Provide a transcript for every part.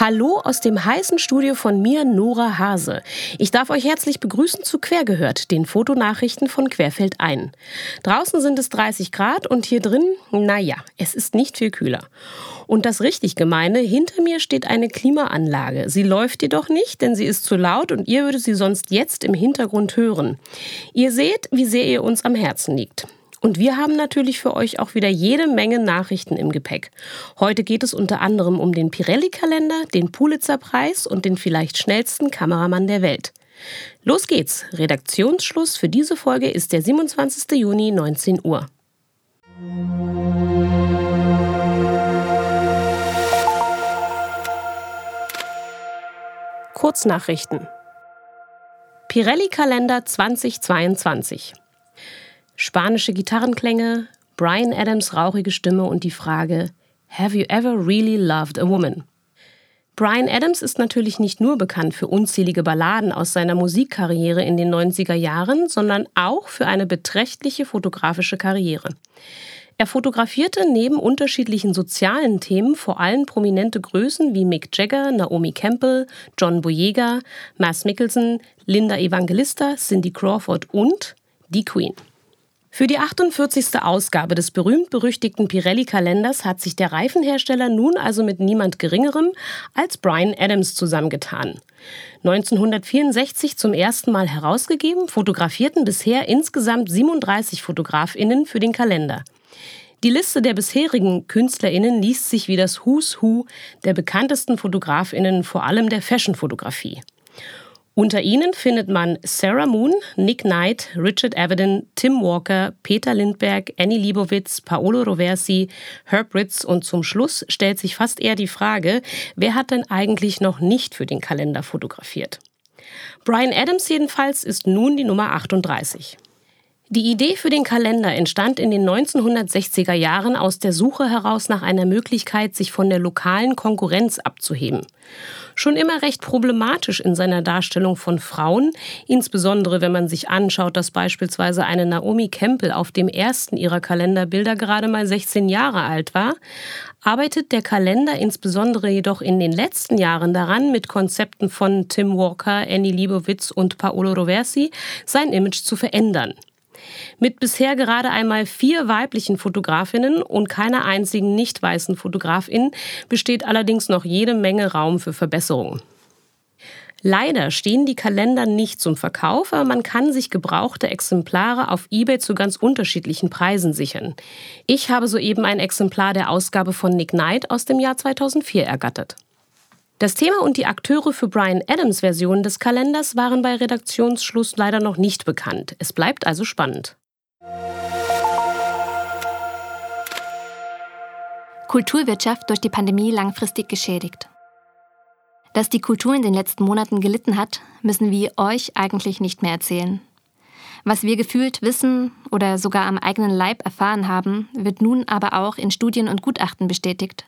Hallo aus dem heißen Studio von mir, Nora Hase. Ich darf euch herzlich begrüßen zu Quergehört, den Fotonachrichten von Querfeld ein. Draußen sind es 30 Grad und hier drin, naja, es ist nicht viel kühler. Und das richtig Gemeine, hinter mir steht eine Klimaanlage. Sie läuft jedoch nicht, denn sie ist zu laut und ihr würdet sie sonst jetzt im Hintergrund hören. Ihr seht, wie sehr ihr uns am Herzen liegt. Und wir haben natürlich für euch auch wieder jede Menge Nachrichten im Gepäck. Heute geht es unter anderem um den Pirelli-Kalender, den Pulitzer-Preis und den vielleicht schnellsten Kameramann der Welt. Los geht's! Redaktionsschluss für diese Folge ist der 27. Juni 19 Uhr. Kurznachrichten. Pirelli-Kalender 2022 spanische Gitarrenklänge, Brian Adams rauchige Stimme und die Frage Have you ever really loved a woman? Brian Adams ist natürlich nicht nur bekannt für unzählige Balladen aus seiner Musikkarriere in den 90er Jahren, sondern auch für eine beträchtliche fotografische Karriere. Er fotografierte neben unterschiedlichen sozialen Themen vor allem prominente Größen wie Mick Jagger, Naomi Campbell, John Boyega, Mass Mickelson, Linda Evangelista, Cindy Crawford und die Queen. Für die 48. Ausgabe des berühmt-berüchtigten Pirelli-Kalenders hat sich der Reifenhersteller nun also mit niemand Geringerem als Brian Adams zusammengetan. 1964 zum ersten Mal herausgegeben, fotografierten bisher insgesamt 37 Fotografinnen für den Kalender. Die Liste der bisherigen Künstlerinnen liest sich wie das Who's Who der bekanntesten Fotografinnen vor allem der Fashion-Fotografie. Unter ihnen findet man Sarah Moon, Nick Knight, Richard Avedon, Tim Walker, Peter Lindberg, Annie Liebowitz, Paolo Roversi, Herb Ritz und zum Schluss stellt sich fast eher die Frage, wer hat denn eigentlich noch nicht für den Kalender fotografiert? Brian Adams jedenfalls ist nun die Nummer 38. Die Idee für den Kalender entstand in den 1960er Jahren aus der Suche heraus nach einer Möglichkeit, sich von der lokalen Konkurrenz abzuheben. Schon immer recht problematisch in seiner Darstellung von Frauen, insbesondere wenn man sich anschaut, dass beispielsweise eine Naomi Campbell auf dem ersten ihrer Kalenderbilder gerade mal 16 Jahre alt war, arbeitet der Kalender insbesondere jedoch in den letzten Jahren daran, mit Konzepten von Tim Walker, Annie Liebowitz und Paolo Roversi sein Image zu verändern. Mit bisher gerade einmal vier weiblichen Fotografinnen und keiner einzigen nicht weißen Fotografin besteht allerdings noch jede Menge Raum für Verbesserungen. Leider stehen die Kalender nicht zum Verkauf, aber man kann sich gebrauchte Exemplare auf eBay zu ganz unterschiedlichen Preisen sichern. Ich habe soeben ein Exemplar der Ausgabe von Nick Knight aus dem Jahr 2004 ergattert. Das Thema und die Akteure für Brian Adams Version des Kalenders waren bei Redaktionsschluss leider noch nicht bekannt. Es bleibt also spannend. Kulturwirtschaft durch die Pandemie langfristig geschädigt. Dass die Kultur in den letzten Monaten gelitten hat, müssen wir euch eigentlich nicht mehr erzählen. Was wir gefühlt wissen oder sogar am eigenen Leib erfahren haben, wird nun aber auch in Studien und Gutachten bestätigt.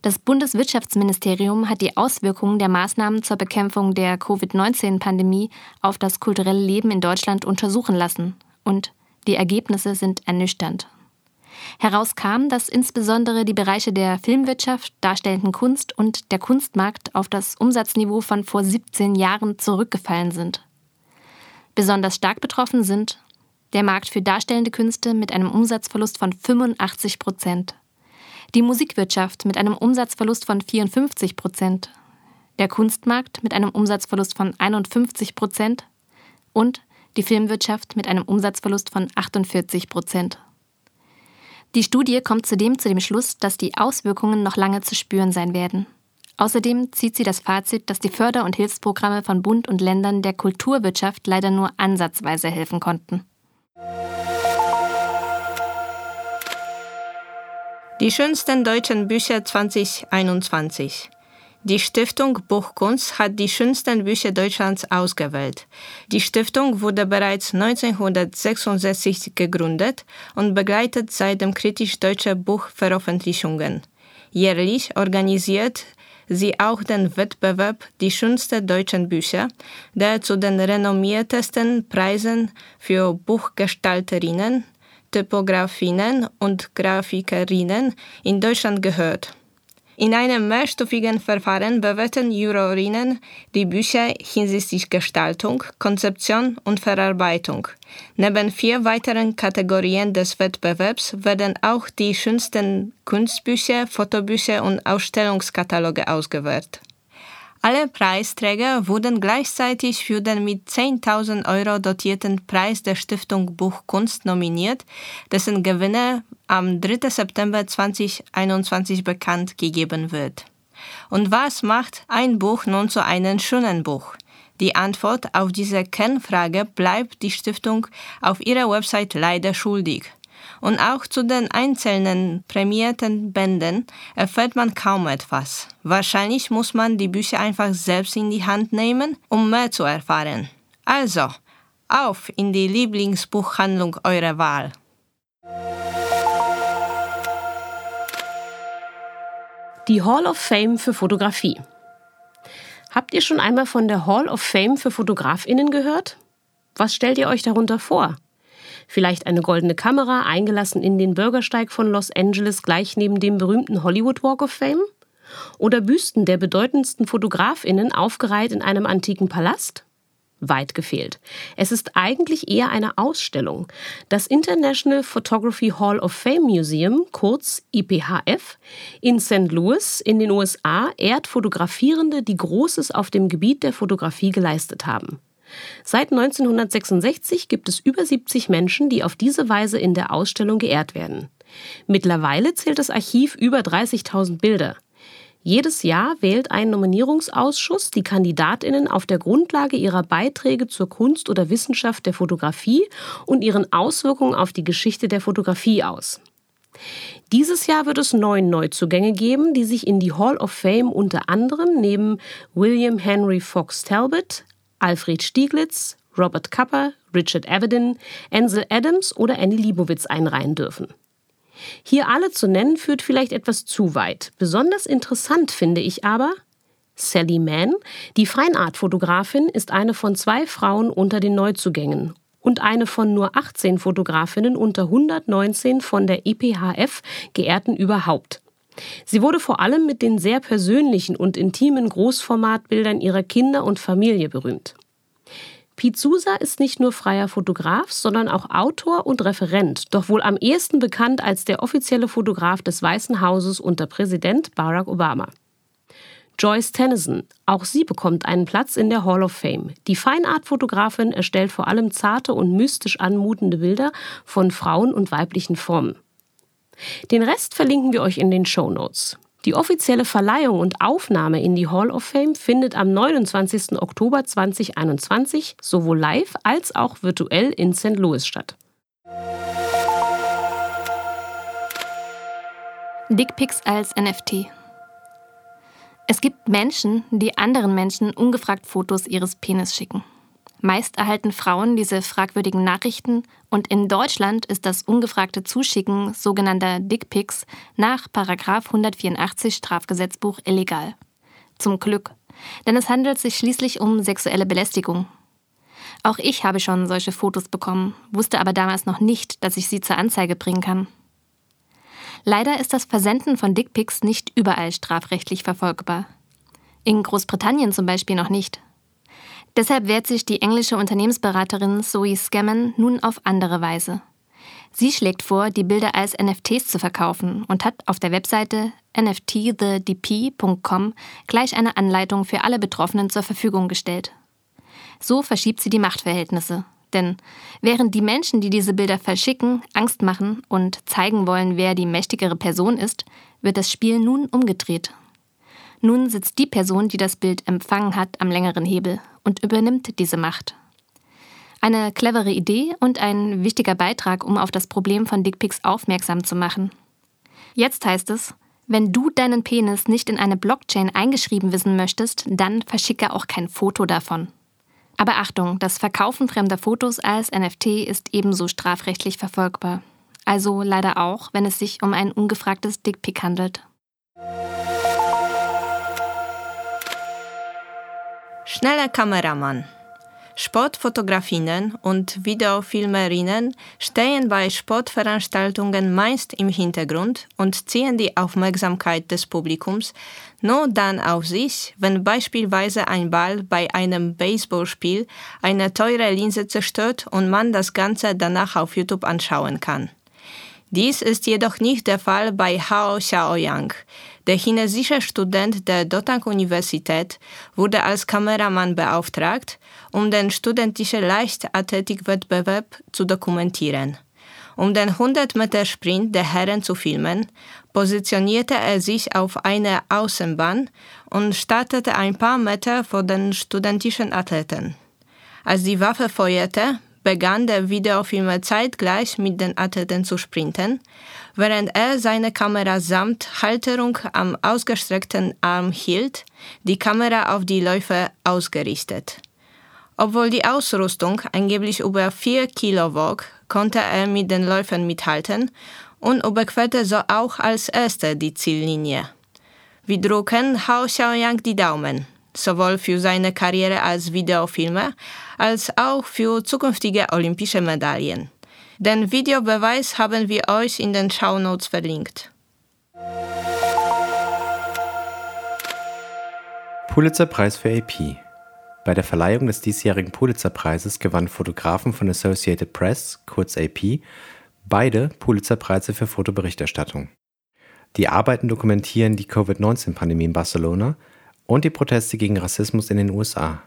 Das Bundeswirtschaftsministerium hat die Auswirkungen der Maßnahmen zur Bekämpfung der Covid-19-Pandemie auf das kulturelle Leben in Deutschland untersuchen lassen und die Ergebnisse sind ernüchternd. Heraus kam, dass insbesondere die Bereiche der Filmwirtschaft, darstellenden Kunst und der Kunstmarkt auf das Umsatzniveau von vor 17 Jahren zurückgefallen sind. Besonders stark betroffen sind der Markt für darstellende Künste mit einem Umsatzverlust von 85 Prozent, die Musikwirtschaft mit einem Umsatzverlust von 54 Prozent, der Kunstmarkt mit einem Umsatzverlust von 51 Prozent und die Filmwirtschaft mit einem Umsatzverlust von 48 Prozent. Die Studie kommt zudem zu dem Schluss, dass die Auswirkungen noch lange zu spüren sein werden. Außerdem zieht sie das Fazit, dass die Förder- und Hilfsprogramme von Bund und Ländern der Kulturwirtschaft leider nur ansatzweise helfen konnten. Die schönsten deutschen Bücher 2021. Die Stiftung Buchkunst hat die schönsten Bücher Deutschlands ausgewählt. Die Stiftung wurde bereits 1966 gegründet und begleitet seitdem kritisch deutsche Buchveröffentlichungen. Jährlich organisiert sie auch den Wettbewerb Die schönsten deutschen Bücher, der zu den renommiertesten Preisen für Buchgestalterinnen, Typografinnen und Grafikerinnen in Deutschland gehört. In einem mehrstufigen Verfahren bewerten Jurorinnen die Bücher hinsichtlich Gestaltung, Konzeption und Verarbeitung. Neben vier weiteren Kategorien des Wettbewerbs werden auch die schönsten Kunstbücher, Fotobücher und Ausstellungskataloge ausgewählt. Alle Preisträger wurden gleichzeitig für den mit 10.000 Euro dotierten Preis der Stiftung Buchkunst nominiert, dessen Gewinner am 3. September 2021 bekannt gegeben wird. Und was macht ein Buch nun zu einem schönen Buch? Die Antwort auf diese Kernfrage bleibt die Stiftung auf ihrer Website leider schuldig und auch zu den einzelnen prämierten Bänden erfährt man kaum etwas. Wahrscheinlich muss man die Bücher einfach selbst in die Hand nehmen, um mehr zu erfahren. Also, auf in die Lieblingsbuchhandlung eurer Wahl. Die Hall of Fame für Fotografie. Habt ihr schon einmal von der Hall of Fame für Fotografinnen gehört? Was stellt ihr euch darunter vor? Vielleicht eine goldene Kamera, eingelassen in den Bürgersteig von Los Angeles gleich neben dem berühmten Hollywood Walk of Fame? Oder Büsten der bedeutendsten Fotografinnen aufgereiht in einem antiken Palast? Weit gefehlt. Es ist eigentlich eher eine Ausstellung. Das International Photography Hall of Fame Museum, kurz IPHF, in St. Louis in den USA ehrt Fotografierende, die Großes auf dem Gebiet der Fotografie geleistet haben. Seit 1966 gibt es über 70 Menschen, die auf diese Weise in der Ausstellung geehrt werden. Mittlerweile zählt das Archiv über 30.000 Bilder. Jedes Jahr wählt ein Nominierungsausschuss die Kandidatinnen auf der Grundlage ihrer Beiträge zur Kunst oder Wissenschaft der Fotografie und ihren Auswirkungen auf die Geschichte der Fotografie aus. Dieses Jahr wird es neun Neuzugänge geben, die sich in die Hall of Fame unter anderem neben William Henry Fox Talbot, Alfred Stieglitz, Robert Kapper, Richard Avedon, Ansel Adams oder Annie Liebowitz einreihen dürfen. Hier alle zu nennen führt vielleicht etwas zu weit. Besonders interessant finde ich aber, Sally Mann, die Feinart-Fotografin, ist eine von zwei Frauen unter den Neuzugängen und eine von nur 18 Fotografinnen unter 119 von der EPHF geehrten überhaupt. Sie wurde vor allem mit den sehr persönlichen und intimen Großformatbildern ihrer Kinder und Familie berühmt. Sousa ist nicht nur freier Fotograf, sondern auch Autor und Referent, doch wohl am ehesten bekannt als der offizielle Fotograf des Weißen Hauses unter Präsident Barack Obama. Joyce Tennyson, auch sie bekommt einen Platz in der Hall of Fame. Die Feinart-Fotografin erstellt vor allem zarte und mystisch anmutende Bilder von Frauen und weiblichen Formen. Den Rest verlinken wir euch in den Show Notes. Die offizielle Verleihung und Aufnahme in die Hall of Fame findet am 29. Oktober 2021 sowohl live als auch virtuell in St. Louis statt. Dickpics als NFT. Es gibt Menschen, die anderen Menschen ungefragt Fotos ihres Penis schicken. Meist erhalten Frauen diese fragwürdigen Nachrichten und in Deutschland ist das ungefragte Zuschicken sogenannter Dickpics nach 184 Strafgesetzbuch illegal. Zum Glück, denn es handelt sich schließlich um sexuelle Belästigung. Auch ich habe schon solche Fotos bekommen, wusste aber damals noch nicht, dass ich sie zur Anzeige bringen kann. Leider ist das Versenden von Dickpics nicht überall strafrechtlich verfolgbar. In Großbritannien zum Beispiel noch nicht. Deshalb wehrt sich die englische Unternehmensberaterin Zoe Scammon nun auf andere Weise. Sie schlägt vor, die Bilder als NFTs zu verkaufen und hat auf der Webseite nftthedp.com gleich eine Anleitung für alle Betroffenen zur Verfügung gestellt. So verschiebt sie die Machtverhältnisse. Denn während die Menschen, die diese Bilder verschicken, Angst machen und zeigen wollen, wer die mächtigere Person ist, wird das Spiel nun umgedreht. Nun sitzt die Person, die das Bild empfangen hat, am längeren Hebel und übernimmt diese Macht. Eine clevere Idee und ein wichtiger Beitrag, um auf das Problem von Dickpics aufmerksam zu machen. Jetzt heißt es, wenn du deinen Penis nicht in eine Blockchain eingeschrieben wissen möchtest, dann verschicke auch kein Foto davon. Aber Achtung, das Verkaufen fremder Fotos als NFT ist ebenso strafrechtlich verfolgbar. Also leider auch, wenn es sich um ein ungefragtes Dickpick handelt. Schneller Kameramann. Sportfotografinnen und Videofilmerinnen stehen bei Sportveranstaltungen meist im Hintergrund und ziehen die Aufmerksamkeit des Publikums nur dann auf sich, wenn beispielsweise ein Ball bei einem Baseballspiel eine teure Linse zerstört und man das Ganze danach auf YouTube anschauen kann. Dies ist jedoch nicht der Fall bei Hao Xiaoyang. Der chinesische Student der Dotang-Universität wurde als Kameramann beauftragt, um den studentischen Leichtathletikwettbewerb zu dokumentieren. Um den 100-Meter-Sprint der Herren zu filmen, positionierte er sich auf einer Außenbahn und startete ein paar Meter vor den studentischen Athleten. Als die Waffe feuerte, begann der Videofilmer zeitgleich mit den Athleten zu sprinten, während er seine Kamera samt Halterung am ausgestreckten Arm hielt, die Kamera auf die Läufer ausgerichtet. Obwohl die Ausrüstung angeblich über 4 Kilo wog, konnte er mit den Läufern mithalten und überquerte so auch als erster die Ziellinie. Wir drucken Hao Xiaoyang die Daumen sowohl für seine Karriere als Videofilmer als auch für zukünftige olympische Medaillen. Den Videobeweis haben wir euch in den Shownotes verlinkt. Pulitzerpreis für AP. Bei der Verleihung des diesjährigen Pulitzerpreises gewannen Fotografen von Associated Press, kurz AP, beide Pulitzerpreise für Fotoberichterstattung. Die Arbeiten dokumentieren die Covid-19-Pandemie in Barcelona und die Proteste gegen Rassismus in den USA.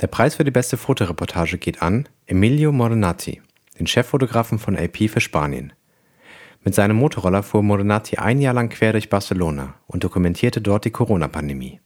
Der Preis für die beste Fotoreportage geht an Emilio Moronati, den Cheffotografen von AP für Spanien. Mit seinem Motorroller fuhr Moronati ein Jahr lang quer durch Barcelona und dokumentierte dort die Corona-Pandemie.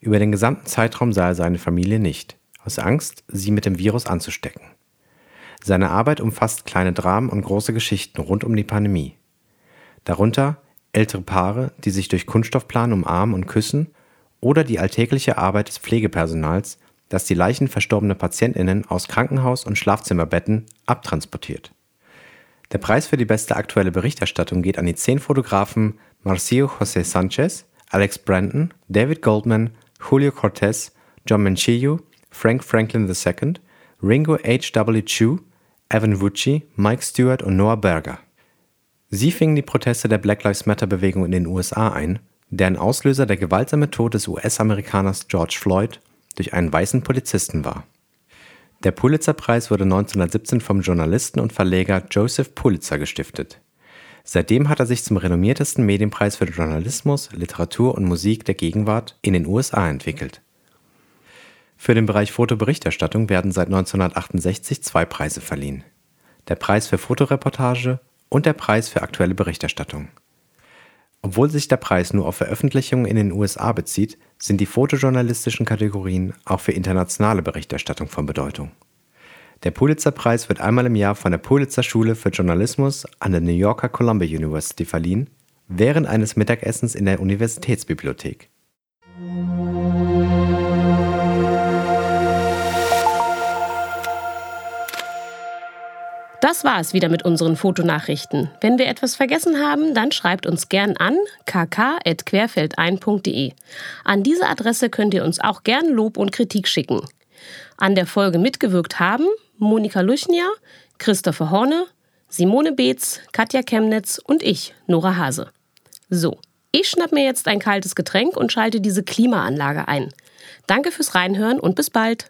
Über den gesamten Zeitraum sah er seine Familie nicht, aus Angst, sie mit dem Virus anzustecken. Seine Arbeit umfasst kleine Dramen und große Geschichten rund um die Pandemie. Darunter ältere Paare, die sich durch Kunststoffplan umarmen und küssen oder die alltägliche Arbeit des Pflegepersonals, das die Leichen verstorbener PatientInnen aus Krankenhaus- und Schlafzimmerbetten abtransportiert. Der Preis für die beste aktuelle Berichterstattung geht an die zehn Fotografen Marcio José Sanchez, Alex Brandon, David Goldman, Julio Cortez, John Manchillo, Frank Franklin II, Ringo H.W. Chu, Evan Vucci, Mike Stewart und Noah Berger. Sie fingen die Proteste der Black Lives Matter-Bewegung in den USA ein deren Auslöser der gewaltsame Tod des US-Amerikaners George Floyd durch einen weißen Polizisten war. Der Pulitzer-Preis wurde 1917 vom Journalisten und Verleger Joseph Pulitzer gestiftet. Seitdem hat er sich zum renommiertesten Medienpreis für Journalismus, Literatur und Musik der Gegenwart in den USA entwickelt. Für den Bereich Fotoberichterstattung werden seit 1968 zwei Preise verliehen. Der Preis für Fotoreportage und der Preis für aktuelle Berichterstattung. Obwohl sich der Preis nur auf Veröffentlichungen in den USA bezieht, sind die fotojournalistischen Kategorien auch für internationale Berichterstattung von Bedeutung. Der Pulitzer-Preis wird einmal im Jahr von der Pulitzer-Schule für Journalismus an der New Yorker Columbia University verliehen, während eines Mittagessens in der Universitätsbibliothek. Das war es wieder mit unseren Fotonachrichten. Wenn wir etwas vergessen haben, dann schreibt uns gern an kk.querfeldein.de. An diese Adresse könnt ihr uns auch gern Lob und Kritik schicken. An der Folge mitgewirkt haben Monika Luchnia, Christopher Horne, Simone Beetz, Katja Chemnitz und ich, Nora Hase. So, ich schnapp mir jetzt ein kaltes Getränk und schalte diese Klimaanlage ein. Danke fürs Reinhören und bis bald.